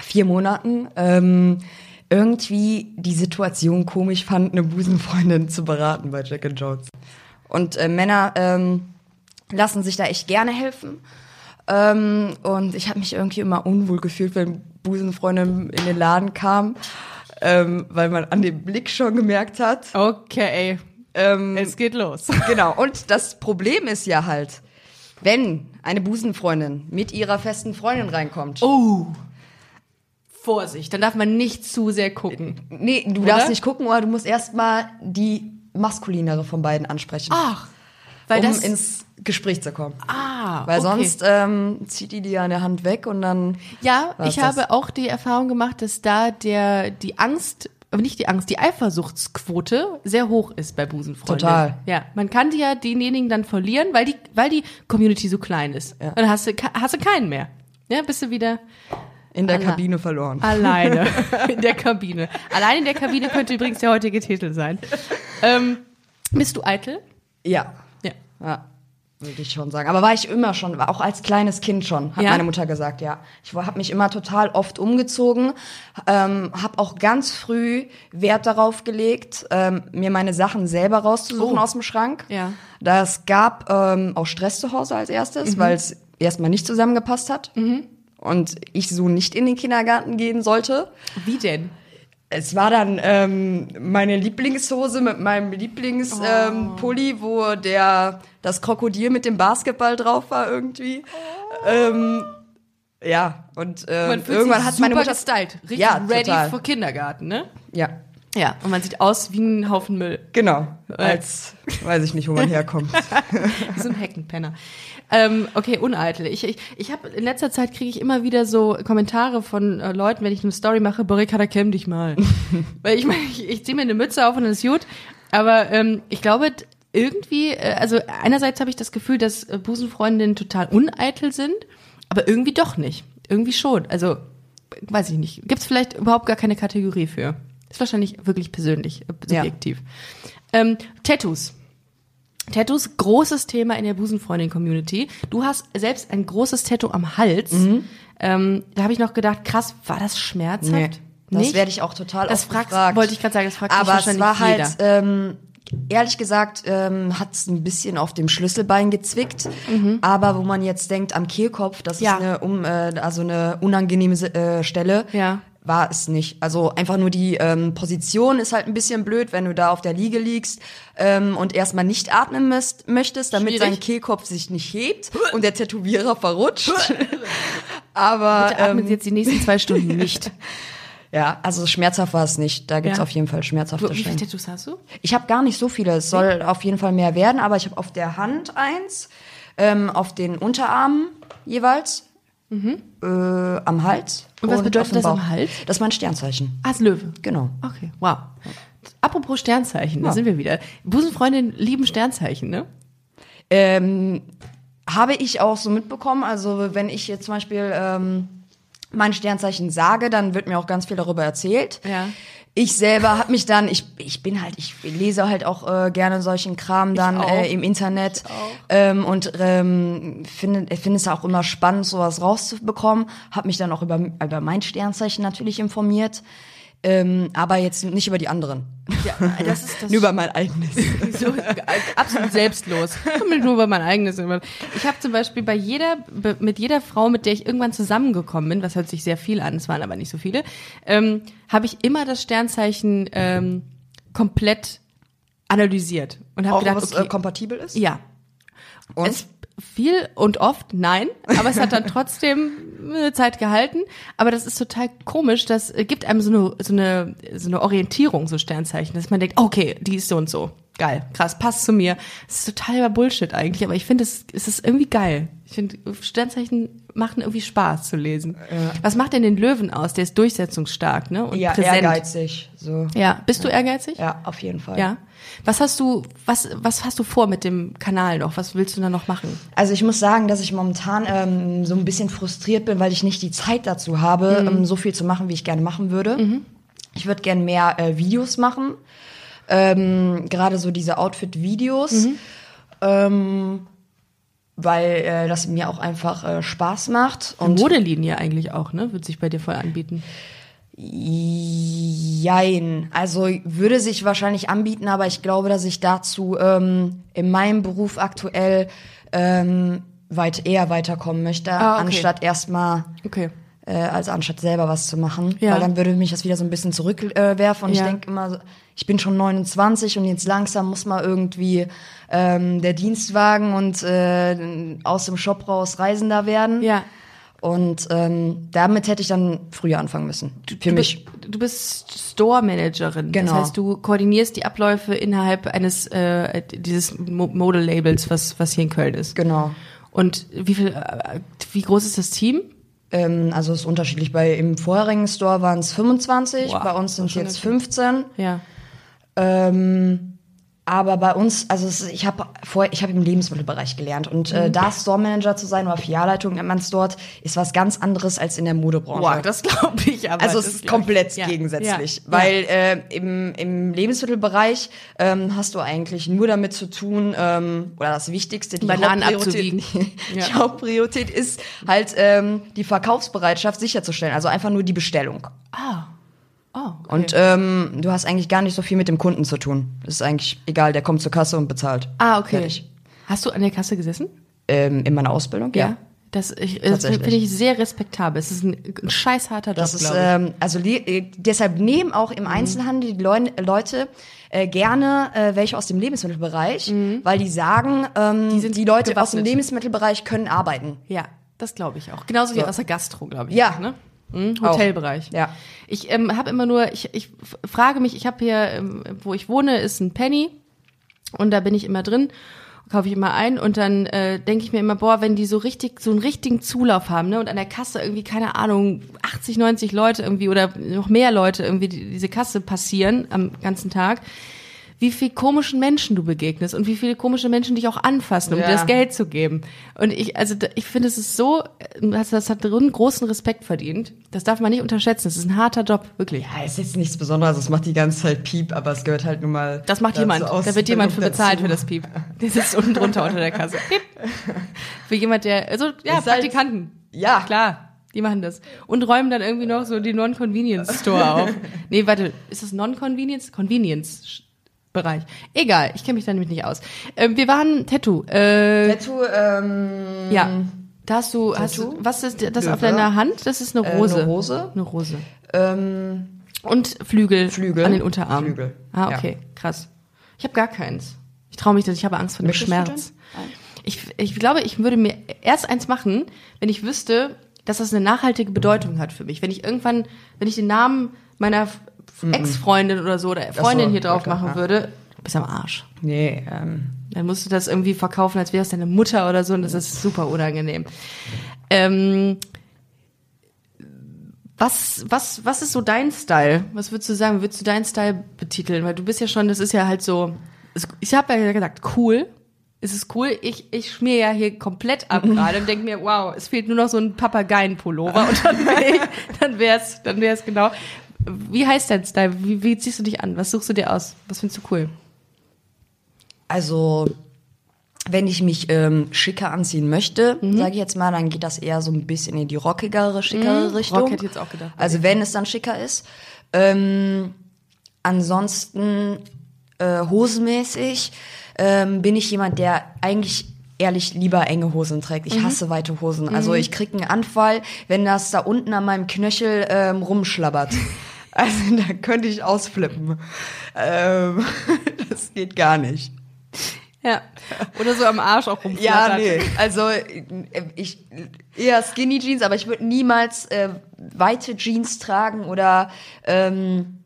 vier Monaten ähm, irgendwie die Situation komisch fand, eine Busenfreundin zu beraten bei Jack and Jones. Und äh, Männer ähm, lassen sich da echt gerne helfen. Ähm, und ich habe mich irgendwie immer unwohl gefühlt, wenn Busenfreundin in den Laden kam, ähm, weil man an dem Blick schon gemerkt hat. Okay, Ähm, es geht los. Genau, und das Problem ist ja halt, wenn eine Busenfreundin mit ihrer festen Freundin reinkommt. Oh. Vorsicht, dann darf man nicht zu sehr gucken. Nee, du Oder? darfst nicht gucken, oder du musst erstmal die maskulinere von beiden ansprechen, Ach, weil um das ins Gespräch zu kommen. ah, Weil okay. sonst ähm, zieht die dir an der Hand weg und dann. Ja, ich das. habe auch die Erfahrung gemacht, dass da der die Angst, aber nicht die Angst, die Eifersuchtsquote sehr hoch ist bei Busenfreunden. Total. Ja, man kann die ja denjenigen dann verlieren, weil die weil die Community so klein ist. Ja. Dann hast du hast du keinen mehr. Ja, bist du wieder in der. Kabine verloren. alleine in der Kabine. Allein in der Kabine könnte übrigens der heutige Titel sein. Ähm, bist du eitel? Ja. Ja. Ja. Würde ich schon sagen. Aber war ich immer schon, war auch als kleines Kind schon, hat Ja? meine Mutter gesagt, ja. Ich habe mich immer total oft umgezogen, ähm, habe auch ganz früh Wert darauf gelegt, ähm, mir meine Sachen selber rauszusuchen Oh. aus dem Schrank. Ja. Das gab ähm, auch Stress zu Hause als erstes, weil es erstmal nicht zusammengepasst hat. Und ich so nicht in den Kindergarten gehen sollte. Wie denn? Es war dann ähm, meine Lieblingshose mit meinem Lieblingspulli, ähm, Pulli, wo der das Krokodil mit dem Basketball drauf war irgendwie. Ähm, ja, und ähm, irgendwann hat meine Mutter gestylt. Richtig Ja, ready total. für Kindergarten, ne? ja, Ja, und man sieht aus wie ein Haufen Müll. genau, als weiß ich nicht, wo man herkommt. Wie so ein Heckenpenner. Ähm, okay, uneitel. Ich, ich, ich habe in letzter Zeit kriege ich immer wieder so Kommentare von äh, Leuten, wenn ich eine Story mache, Borikada, kämm dich mal. Weil ich meine, ich, ich ziehe mir eine Mütze auf und dann ist gut. Aber ähm, ich glaube, irgendwie, äh, also einerseits habe ich das Gefühl, dass äh, Busenfreundinnen total uneitel sind, aber irgendwie doch nicht. Irgendwie schon. Also, weiß ich nicht. Gibt es vielleicht überhaupt gar keine Kategorie für. Ist wahrscheinlich wirklich persönlich, äh, Ja. subjektiv. Ähm, Tattoos. Tattoos, großes Thema in der Busenfreundin-Community. Du hast selbst ein großes Tattoo am Hals. Ähm, da habe ich noch gedacht, krass, war das schmerzhaft? Nee, das werde ich auch total Das oft fragst, gefragt. wollte ich gerade sagen, das fragt Aber es wahrscheinlich war jeder. halt, ähm, ehrlich gesagt, ähm, hat es ein bisschen auf dem Schlüsselbein gezwickt. Aber wo man jetzt denkt, am Kehlkopf, das Mhm. Ja. ist eine, um, äh, also eine unangenehme äh, Stelle, Ja. War es nicht. Also einfach nur die ähm, Position ist halt ein bisschen blöd, wenn du da auf der Liege liegst ähm, und erstmal nicht atmen müsst, möchtest, damit Schwierig. sein Kehlkopf sich nicht hebt und der Tätowierer verrutscht. Aber Bitte atmen ähm, Sie jetzt die nächsten zwei Stunden nicht. ja, also schmerzhaft war es nicht. Da gibt's Ja. auf jeden Fall schmerzhafte wie viele. Tattoos hast du? Ich habe gar nicht so viele. Es soll auf jeden Fall mehr werden, aber ich habe auf der Hand eins, ähm, auf den Unterarmen jeweils, äh, am Hals. Mhm. Und was bedeutet das am. Hals? Das ist mein Sternzeichen. Ah, Löwe. Genau. Okay, wow. Apropos Sternzeichen, da Ja. sind wir wieder. Busenfreundinnen lieben Sternzeichen, ne? Ähm, habe ich auch so mitbekommen. Also wenn ich jetzt zum Beispiel ähm, mein Sternzeichen sage, dann wird mir auch ganz viel darüber erzählt. Ja. Ich selber habe mich dann, ich, ich bin halt, ich lese halt auch äh, gerne solchen Kram dann äh, im Internet. Ähm, und ähm, finde finde es auch immer spannend, sowas rauszubekommen. Habe mich dann auch über, über mein Sternzeichen natürlich informiert, ähm, aber jetzt nicht über die anderen, Ja, das ist das nur über mein eigenes. so, äh, absolut selbstlos. Nur über mein eigenes. Ich habe zum Beispiel bei jeder, mit jeder Frau, mit der ich irgendwann zusammengekommen bin, was hört sich sehr viel an, es waren aber nicht so viele, ähm, habe ich immer das Sternzeichen ähm, komplett analysiert und habe gedacht, was okay, äh, kompatibel ist. ja, Und? es viel und oft nein, aber es hat dann trotzdem eine Zeit gehalten. Aber das ist total komisch. Das gibt einem so eine, so eine, so eine Orientierung, so Sternzeichen, dass man denkt, okay, die ist so und so. Geil, krass, passt zu mir. Es ist totaler Bullshit eigentlich, aber ich finde, es, es ist irgendwie geil. Ich finde, Sternzeichen machen irgendwie Spaß zu lesen. Was macht denn den Löwen aus? Der ist durchsetzungsstark, ne? Und ja, präsent. ehrgeizig. So. Ja, bist du ehrgeizig? Ja, auf jeden Fall. Ja. Was hast du, was, was hast du vor mit dem Kanal noch? Was willst du da noch machen? Also ich muss sagen, dass ich momentan ähm, so ein bisschen frustriert bin, weil ich nicht die Zeit dazu habe, Mhm. ähm, so viel zu machen, wie ich gerne machen würde. Ich würde gerne mehr äh, Videos machen, ähm, gerade so diese Outfit-Videos, Mhm. ähm, weil äh, das mir auch einfach äh, Spaß macht. Und Modelinie eigentlich auch, ne? Wird sich bei dir voll anbieten. Jein. Also würde sich wahrscheinlich anbieten, aber ich glaube, dass ich dazu ähm, in meinem Beruf aktuell ähm, weit eher weiterkommen möchte, Ah, okay. anstatt erstmal Okay. Äh, als anstatt selber was zu machen. Ja. Weil dann würde mich das wieder so ein bisschen zurückwerfen äh, und Ja. ich denke immer, ich bin schon 29 und jetzt langsam muss mal irgendwie ähm, der Dienstwagen und äh, aus dem Shop raus Reisender werden. Ja. Und ähm, damit hätte ich dann früher anfangen müssen. Für du mich. Bist, du bist Store-Managerin. Genau. Das heißt, du koordinierst die Abläufe innerhalb eines äh, dieses Mo Model-Labels, was, was hier in Köln ist. Genau. Und wie viel, äh, wie groß ist das Team? Ähm, also es ist unterschiedlich. Bei im vorherigen Store waren es 25, Wow, bei uns sind es jetzt ganz 15. Ja. Ähm, aber bei uns, also ich habe vorher, ich habe im Lebensmittelbereich gelernt und äh, da Store Manager zu sein oder Filialleitung nennt man es dort, ist was ganz anderes als in der Modebranche. das glaube ich aber. also es ist ich. komplett Ja. gegensätzlich, Ja. weil äh, im, im Lebensmittelbereich ähm, hast du eigentlich nur damit zu tun, ähm, oder das Wichtigste, die Bananen Hauptpriorität, abzuwiegen. die Ja. Hauptpriorität ist halt ähm, die Verkaufsbereitschaft sicherzustellen, also einfach nur die Bestellung. Ah. Oh, okay. Und ähm, du hast eigentlich gar nicht so viel mit dem Kunden zu tun. Das ist eigentlich egal, der kommt zur Kasse und bezahlt. ah, okay. Fertig. Hast du an der Kasse gesessen? Ähm, in meiner Ausbildung, ja. Das, ich, das finde ich sehr respektabel. Es ist ein, ein scheiß harter Job, Das ist, ähm, also äh, deshalb nehmen auch im Einzelhandel die Leu Leute äh, gerne äh, welche aus dem Lebensmittelbereich, weil die sagen, ähm, die, sind Leute aus dem. Lebensmittelbereich können arbeiten. Ja, das glaube ich auch. Genauso wie So. aus der Gastro, glaube ich. Ja. auch, Ne? Mhm, Hotelbereich. Ja. Ich ähm, habe immer nur, ich, ich frage mich, ich habe hier, ähm, wo ich wohne, ist ein Penny und da bin ich immer drin, kaufe ich immer ein und dann äh, denke ich mir immer, boah, wenn die so richtig, so einen richtigen Zulauf haben, ne, und an der Kasse irgendwie, keine Ahnung, 80, 90 Leute irgendwie oder noch mehr Leute irgendwie die, diese Kasse passieren am ganzen Tag, wie viel komischen Menschen du begegnest und wie viele komische Menschen dich auch anfassen, um Ja. dir das Geld zu geben. Und ich, also ich finde, es ist so, das, das hat drin großen Respekt verdient. Das darf man nicht unterschätzen. Das ist ein harter Job, wirklich. Ja, ist jetzt nichts Besonderes, es macht die ganze Zeit Piep, aber es gehört halt nun mal. Das macht dazu jemand. aus- Da wird jemand für dazu. bezahlt für das Piep. Der sitzt unten drunter unter der Kasse. Piep. Für jemand, der, also, ja, Ist halt- Praktikanten. Ja. Klar. Die machen das. Und räumen dann irgendwie noch so die Non-Convenience Store auf. Nee, warte, ist das Non-Convenience? Convenience-Bereich. Egal, ich kenne mich da nämlich nicht aus. Ähm, wir waren Tattoo. Äh, Tattoo, ähm, ja. Da hast du, hast du, was ist das Löwe. auf deiner Hand? Das ist eine Äh, Rose. eine Rose. Eine Rose. ähm, Und Flügel, Flügel. an den Unterarmen. Flügel, Ah, ja. okay, krass. Ich habe gar keins. Ich traue mich, das. ich habe Angst vor dem Möchtest Schmerz. Ich, ich glaube, ich würde mir erst eins machen, wenn ich wüsste, dass das eine nachhaltige Bedeutung hat für mich. Wenn ich irgendwann, wenn ich den Namen meiner Ex-Freundin oder so oder Freundin hier drauf machen ja. würde, du bist am Arsch. nee, ähm, Dann musst du das irgendwie verkaufen, als wäre es deine Mutter oder so und das ist super unangenehm. Ähm, was, was, was ist so dein Style? Was würdest du sagen? Würdest du deinen Style betiteln? Weil du bist ja schon, das ist ja halt so, ich habe ja gesagt, cool. Es ist cool. Ich, ich schmier ja hier komplett ab gerade und denke mir, wow, es fehlt nur noch so ein Papageienpullover und dann, wär ich, dann wär's, dann wär's genau. Wie heißt dein Style? Wie, wie ziehst du dich an? Was suchst du dir aus? Was findest du cool? Also, wenn ich mich ähm, schicker anziehen möchte, sage ich jetzt mal, dann geht das eher so ein bisschen in die rockigere, schickere Mhm. Richtung. Rock hätte ich jetzt auch gedacht. Also wenn es dann schicker ist. Ähm, ansonsten äh, hosenmäßig ähm, bin ich jemand, der eigentlich ehrlich lieber enge Hosen trägt. Mhm. Ich hasse weite Hosen. Also ich krieg einen Anfall, wenn das da unten an meinem Knöchel ähm, rumschlabbert. Also da könnte ich ausflippen. Ähm, das geht gar nicht. Ja. Oder so am Arsch auch Ja, rumflattert. nee. Also ich eher Skinny Jeans, aber ich würde niemals äh, weite Jeans tragen oder ähm,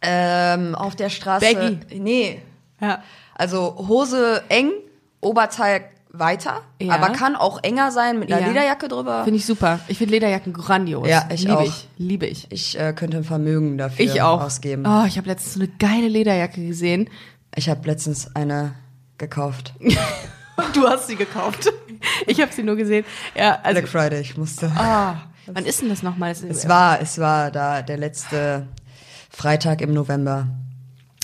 ähm, auf der Straße. Baggy. Nee. Ja. Also Hose eng, Oberteil weiter, Ja. aber kann auch enger sein mit einer Ja. Lederjacke drüber. Finde ich super. Ich finde Lederjacken grandios. Ja, ich Liebe auch. ich. Liebe ich. ich äh, könnte ein Vermögen dafür Ich auch. ausgeben. Oh, ich habe letztens so eine geile Lederjacke gesehen. Ich habe letztens eine gekauft. Du hast sie gekauft. Ich habe sie nur gesehen. Ja, also. Black Friday, ich musste. Ah, wann ist denn das nochmal? Das- Es war, es war da der letzte Freitag im November.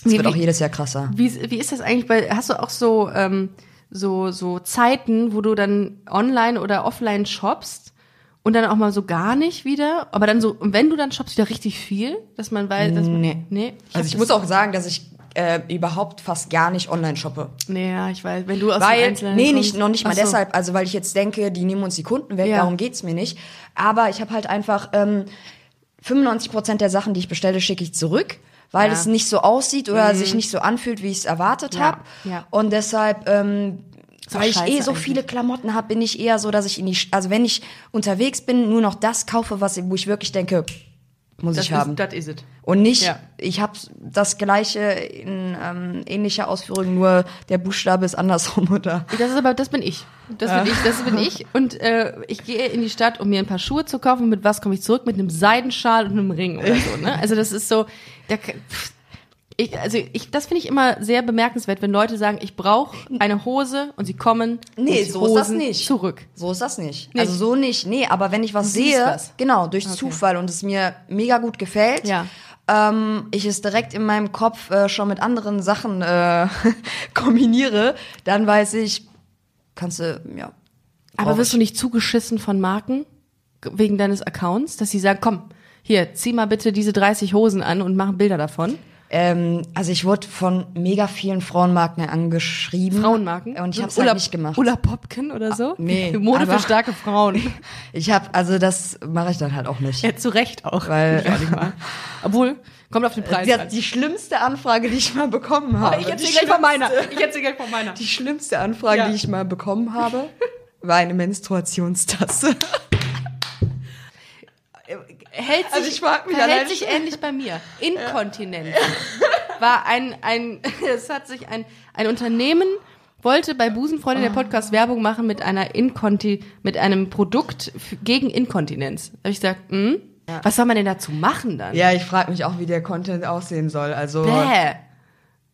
Es Wie- wird auch jedes Jahr krasser. Wie, wie ist das eigentlich bei, hast du auch so, ähm, so, so Zeiten, wo du dann online oder offline shoppst und dann auch mal so gar nicht wieder, aber dann so, wenn du dann shoppst, wieder richtig viel, dass man weiß, dass man, Nee. nee. Also ich muss auch sagen, dass ich äh, überhaupt fast gar nicht online shoppe. Nee, ja, ich weiß, wenn du aus dem Weil, Einzelnen nee, kommst- nicht, noch nicht mal so. deshalb, also weil ich jetzt denke, die nehmen uns die Kunden weg, Ja. darum geht's mir nicht. Aber ich habe halt einfach ähm, 95 Prozent der Sachen, die ich bestelle, schicke ich zurück, weil Ja. Mhm. es nicht so aussieht oder sich nicht so anfühlt, wie ich es erwartet Ja, habe. ja. Und deshalb, ähm, weil ich eh so eigentlich. viele Klamotten habe, bin ich eher so, dass ich in die, also wenn ich unterwegs bin, nur noch das kaufe, was wo ich wirklich denke, muss das ich haben. Das ist es. Und nicht, Ja. ich habe das gleiche in ähm, ähnlicher Ausführung, nur der Buchstabe ist andersrum oder. Das ist aber, das bin ich. Das bin ich, das bin ich. Und äh, ich gehe in die Stadt, um mir ein paar Schuhe zu kaufen. Mit was komme ich zurück? Mit einem Seidenschal und einem Ring oder so. Ne? Also das ist so, da, pff, ich, also ich, das finde ich immer sehr bemerkenswert, wenn Leute sagen, ich brauche eine Hose und sie kommen Nee, so ist das Hosen nicht. zurück. So ist das nicht. Nicht? Also so nicht. Nee, aber wenn ich was Du sehe, was. genau, durch Zufall und es mir mega gut gefällt, Ja. ähm, ich es direkt in meinem Kopf äh, schon mit anderen Sachen äh, kombiniere, dann weiß ich, kannst du, ja. Aber wirst ich. du nicht zugeschissen von Marken wegen deines Accounts, dass sie sagen, komm, hier, zieh mal bitte diese 30 Hosen an und mach Bilder davon? Ähm, also ich wurde von mega vielen Frauenmarken angeschrieben. Frauenmarken? Und ich habe es halt nicht gemacht. Ulla Popken oder so? nee, Mode für starke Frauen. Ich habe, also das mache ich dann halt auch nicht. Ja, zu Recht auch. Weil- mal. Obwohl, kommt auf den Preis Die, an. die schlimmste Anfrage, die ich mal bekommen habe. Ich die erzähl gleich von meiner. Ich erzähl gleich von meiner. Die schlimmste Anfrage, Ja. die ich mal bekommen habe, war eine Menstruationstasse. Hält sich, Also ich frag mich verhält sich ähnlich bei mir. Inkontinenz war ein, ein, es hat sich ein, ein Unternehmen wollte bei Busenfreunde der Podcast Werbung machen mit einer Inkonti, mit einem Produkt gegen Inkontinenz. Da habe ich gesagt, hm, was soll man denn dazu machen dann? Ja, ich frage mich auch, wie der Content aussehen soll. Also Bäh.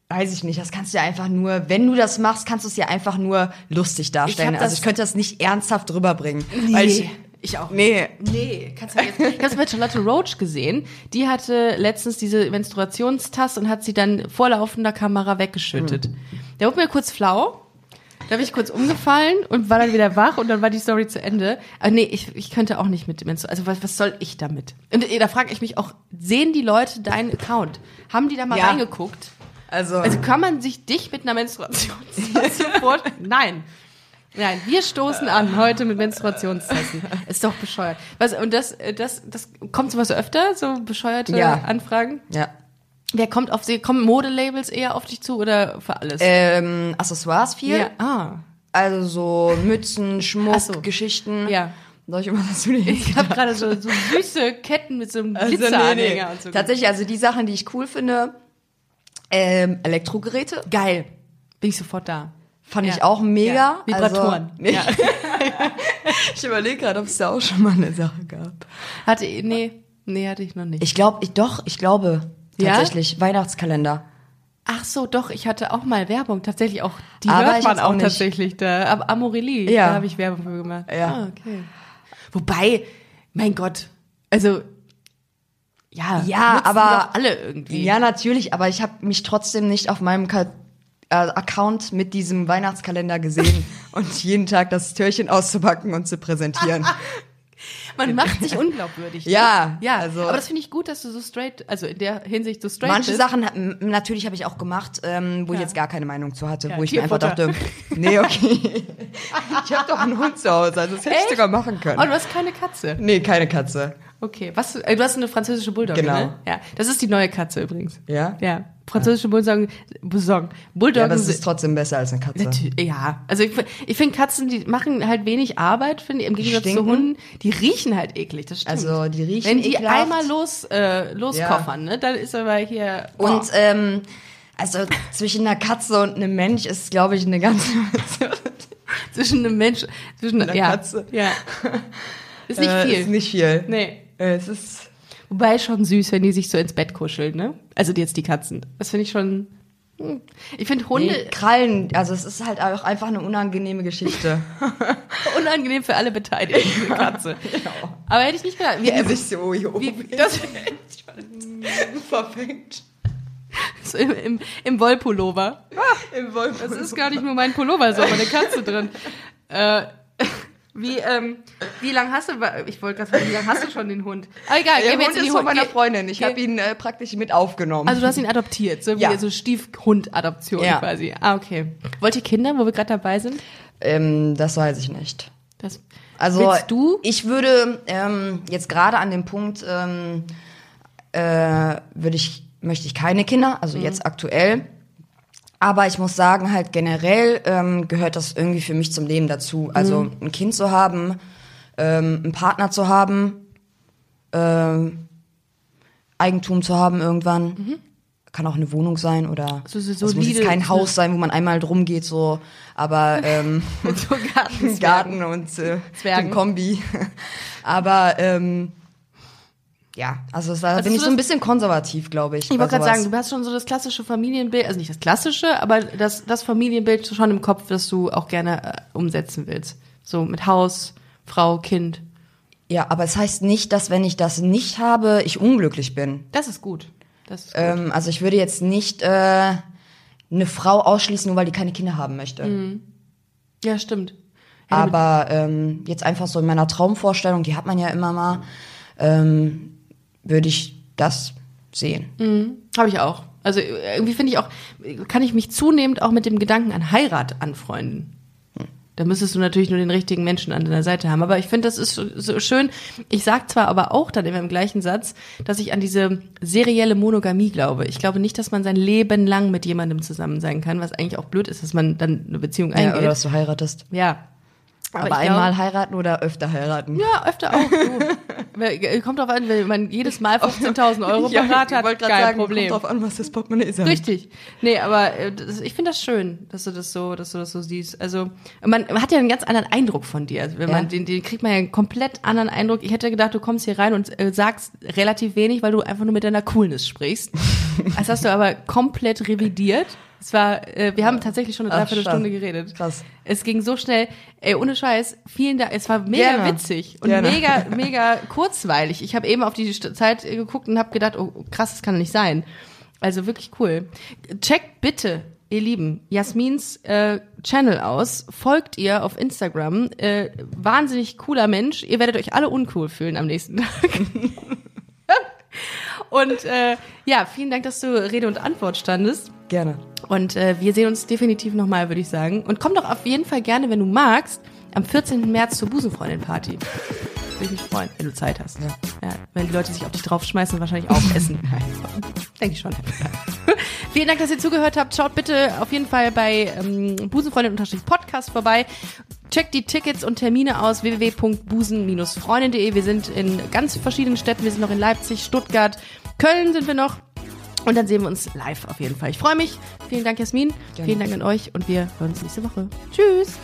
weiß ich nicht. Das kannst du ja einfach nur, wenn du das machst, kannst du es ja einfach nur lustig darstellen. hab also ich könnte das nicht ernsthaft rüberbringen. Nee, Weil ich, ich auch. nee. Nee, kannst du jetzt. Ich habe es mit Charlotte Roach gesehen. Die hatte letztens diese Menstruationstasse und hat sie dann vor laufender Kamera weggeschüttet. Der wurde mir kurz flau. Da bin ich kurz umgefallen und war dann wieder wach und dann war die Story zu Ende. Aber nee, ich, ich könnte auch nicht mit Menstruation. Also was, was soll ich damit? Und äh, da frage ich mich auch, sehen die Leute deinen Account? Haben die da mal Ja. reingeguckt? Also, Also kann man sich dich mit einer Menstruationstasse vorstellen? Nein. Nein, wir stoßen an heute mit Menstruationstassen. Ist doch bescheuert. Was, und das, äh, das, das kommt sowas öfter, so bescheuerte Ja. Anfragen? ja. Wer kommt auf sie? Kommen Modelabels eher auf dich zu oder für alles? Ähm, Accessoires viel. ja. Ah. Also so Mützen, Schmuck, so. Geschichten. Ja. Soll ich immer dazu nehmen? Ich habe gerade so, so süße Ketten mit so einem Also, Glitzeranhänger und so. Tatsächlich, also die Sachen, die ich cool finde, ähm, Elektrogeräte, Geil. Bin ich sofort da. Fand Ja. ich auch mega. Ja. Vibratoren. Also. Ja. ich überlege gerade, ob es da auch schon mal eine Sache gab. Hatte, nee, nee, hatte ich noch nicht. Ich glaube, ich, doch, ich glaube tatsächlich Weihnachtskalender. Ach so, doch, ich hatte auch mal Werbung, tatsächlich auch, die Aber hört ich man auch auch tatsächlich da, aber Amorelie, Ja. da habe ich Werbung für gemacht. Ja. Ah, okay. Wobei, mein Gott, also, ja, Ja, aber- alle irgendwie. Ja, natürlich, aber ich habe mich trotzdem nicht auf meinem Ka äh, Account mit diesem Weihnachtskalender gesehen und jeden Tag das Türchen auszupacken und zu präsentieren. Man macht sich unglaubwürdig. Ja, ja, also- aber das finde ich gut, dass du so straight, also in der Hinsicht so straight Manche bist. Sachen, ha- m- natürlich habe ich auch gemacht, ähm, wo ich Ja. jetzt gar keine Meinung zu hatte, Ja, wo ich mir einfach dachte, nee, okay. ich habe doch einen Hund zu Hause, also das hätte ich Echt? sogar machen können. Oh, du hast keine Katze. nee, keine Katze. Okay, was? äh, Du hast eine französische Bulldogge, Genau. ne? Ja, das ist die neue Katze übrigens. Ja? Ja, französische Bulldoggen, Bulldoggen, Bulldoggen Ja, aber es ist trotzdem besser als eine Katze. Ja, also ich, ich finde Katzen, die machen halt wenig Arbeit, finde ich, im Gegensatz zu stinken. Hunden. Die riechen halt eklig, das stimmt. Also, die riechen Wenn die ekelhaft. einmal los, äh, loskoffern, ne, dann ist aber hier... Und oh. ähm, also zwischen einer Katze und einem Mensch ist, glaube ich, eine ganze zwischen einem Mensch, zwischen einer ja, Katze. Ja. Ist nicht äh, viel. Ist nicht viel. nee. Äh, es ist Wobei schon süß, wenn die sich so ins Bett kuscheln, ne? Also jetzt die Katzen. Das finde ich schon. hm. Ich finde Hunde nee, Krallen, also es ist halt auch einfach eine unangenehme Geschichte. unangenehm für alle Beteiligten, diese Katze. Aber hätte ich nicht gedacht. Wie er sich so hier wie, oben das, verfängt. so im, im, im Wollpullover. Im Wolf. Das ist gar nicht nur mein Pullover, ist auch eine Katze drin. Äh, wie, ähm, wie lang hast du, ich wollte gerade sagen, wie lange hast du schon den Hund? Aber egal, Der gehen wir Hund jetzt in die ist von Hund- meiner Freundin. Ich habe ihn äh, praktisch mit aufgenommen. Also du hast ihn adoptiert, so wie Ja. so Stiefhund-Adoption Ja. quasi. Ah, okay. Wollt ihr Kinder, wo wir gerade dabei sind? ähm, das weiß ich nicht. Das, Also Willst du? Ich würde ähm, jetzt gerade an dem Punkt ähm, äh, würde ich möchte ich keine Kinder, also Mhm. jetzt aktuell. Aber ich muss sagen, halt generell ähm, gehört das irgendwie für mich zum Leben dazu. Also Mhm. ein Kind zu haben, ähm, einen Partner zu haben, ähm, Eigentum zu haben irgendwann. Kann auch eine Wohnung sein oder Mhm. So- so es muss jetzt kein Haus sein, wo man einmal drum geht, so. Aber ähm, so Garten, Garten und äh, Kombi. Aber ähm, ja, also da Also bin ich so ein das- bisschen konservativ, glaube ich. Ich wollte gerade sagen, du hast schon so das klassische Familienbild, also nicht das klassische, aber das, das Familienbild schon im Kopf, das du auch gerne äh, umsetzen willst. So mit Haus, Frau, Kind. Ja, aber es heißt nicht, dass wenn ich das nicht habe, ich unglücklich bin. Das ist gut. Das ist gut. Ähm, also ich würde jetzt nicht äh, eine Frau ausschließen, nur weil die keine Kinder haben möchte. Mhm. ja, stimmt. Ja, Aber ähm, jetzt einfach so in meiner Traumvorstellung, die hat man ja immer mal, ähm, würde ich das sehen. Habe ich auch. Also irgendwie finde ich auch, kann ich mich zunehmend auch mit dem Gedanken an Heirat anfreunden. Da müsstest du natürlich nur den richtigen Menschen an deiner Seite haben. Aber ich finde, das ist so schön. Ich sag zwar aber auch dann immer im gleichen Satz, dass ich an diese serielle Monogamie glaube. Ich glaube nicht, dass man sein Leben lang mit jemandem zusammen sein kann, was eigentlich auch blöd ist, dass man dann eine Beziehung eingeht. Ja, oder dass du heiratest. Ja, Aber, ich einmal glaub- heiraten oder öfter heiraten? Ja, öfter auch. Du. Kommt drauf an, wenn man jedes Mal 15.000 Euro parat hat, kein sagen, Problem. Kommt drauf an, was das Portemonnaie sagt. Richtig. Nee, aber äh, das, ich finde das schön, dass du das so, dass du das so siehst. Also man, man hat ja einen ganz anderen Eindruck von dir. Also wenn Ja. man den, den kriegt man ja einen komplett anderen Eindruck. Ich hätte gedacht, du kommst hier rein und äh, sagst relativ wenig, weil du einfach nur mit deiner Coolness sprichst. Das hast du aber komplett revidiert. Es war, äh, wir haben tatsächlich schon eine Dreiviertelstunde geredet. Krass. Es ging so schnell. Ey, ohne Scheiß, vielen Dank. Es war mega Gerne. witzig und Gerne. mega, mega kurzweilig. Ich habe eben auf die Zeit äh, geguckt und habe gedacht, oh krass, das kann doch nicht sein. Also wirklich cool. Checkt bitte, ihr Lieben, Jasmins äh, Channel aus. Folgt ihr auf Instagram. Äh, wahnsinnig cooler Mensch. Ihr werdet euch alle uncool fühlen am nächsten Tag. und äh, ja, vielen Dank, dass du Rede und Antwort standest. Gerne. Und äh, wir sehen uns definitiv nochmal, würde ich sagen. Und komm doch auf jeden Fall gerne, wenn du magst, am 14. März zur Busenfreundin-Party. Würde ich mich freuen, wenn du Zeit hast. Ja. wenn die Leute sich auf dich draufschmeißen und wahrscheinlich auch essen. Denke ich schon. Vielen Dank, dass ihr zugehört habt. Schaut bitte auf jeden Fall bei ähm, Busenfreundin-Podcast vorbei. Checkt die Tickets und Termine aus www.busen-freundin.de. Wir sind in ganz verschiedenen Städten. Wir sind noch in Leipzig, Stuttgart, Köln sind wir noch. Und dann sehen wir uns live auf jeden Fall. Ich freue mich. Vielen Dank, Jasmin. Gerne. Vielen Dank an euch und wir hören uns nächste Woche. Tschüss.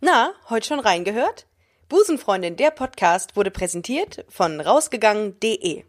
Na, heute schon reingehört? Busenfreundin, der Podcast wurde präsentiert von rausgegangen.de.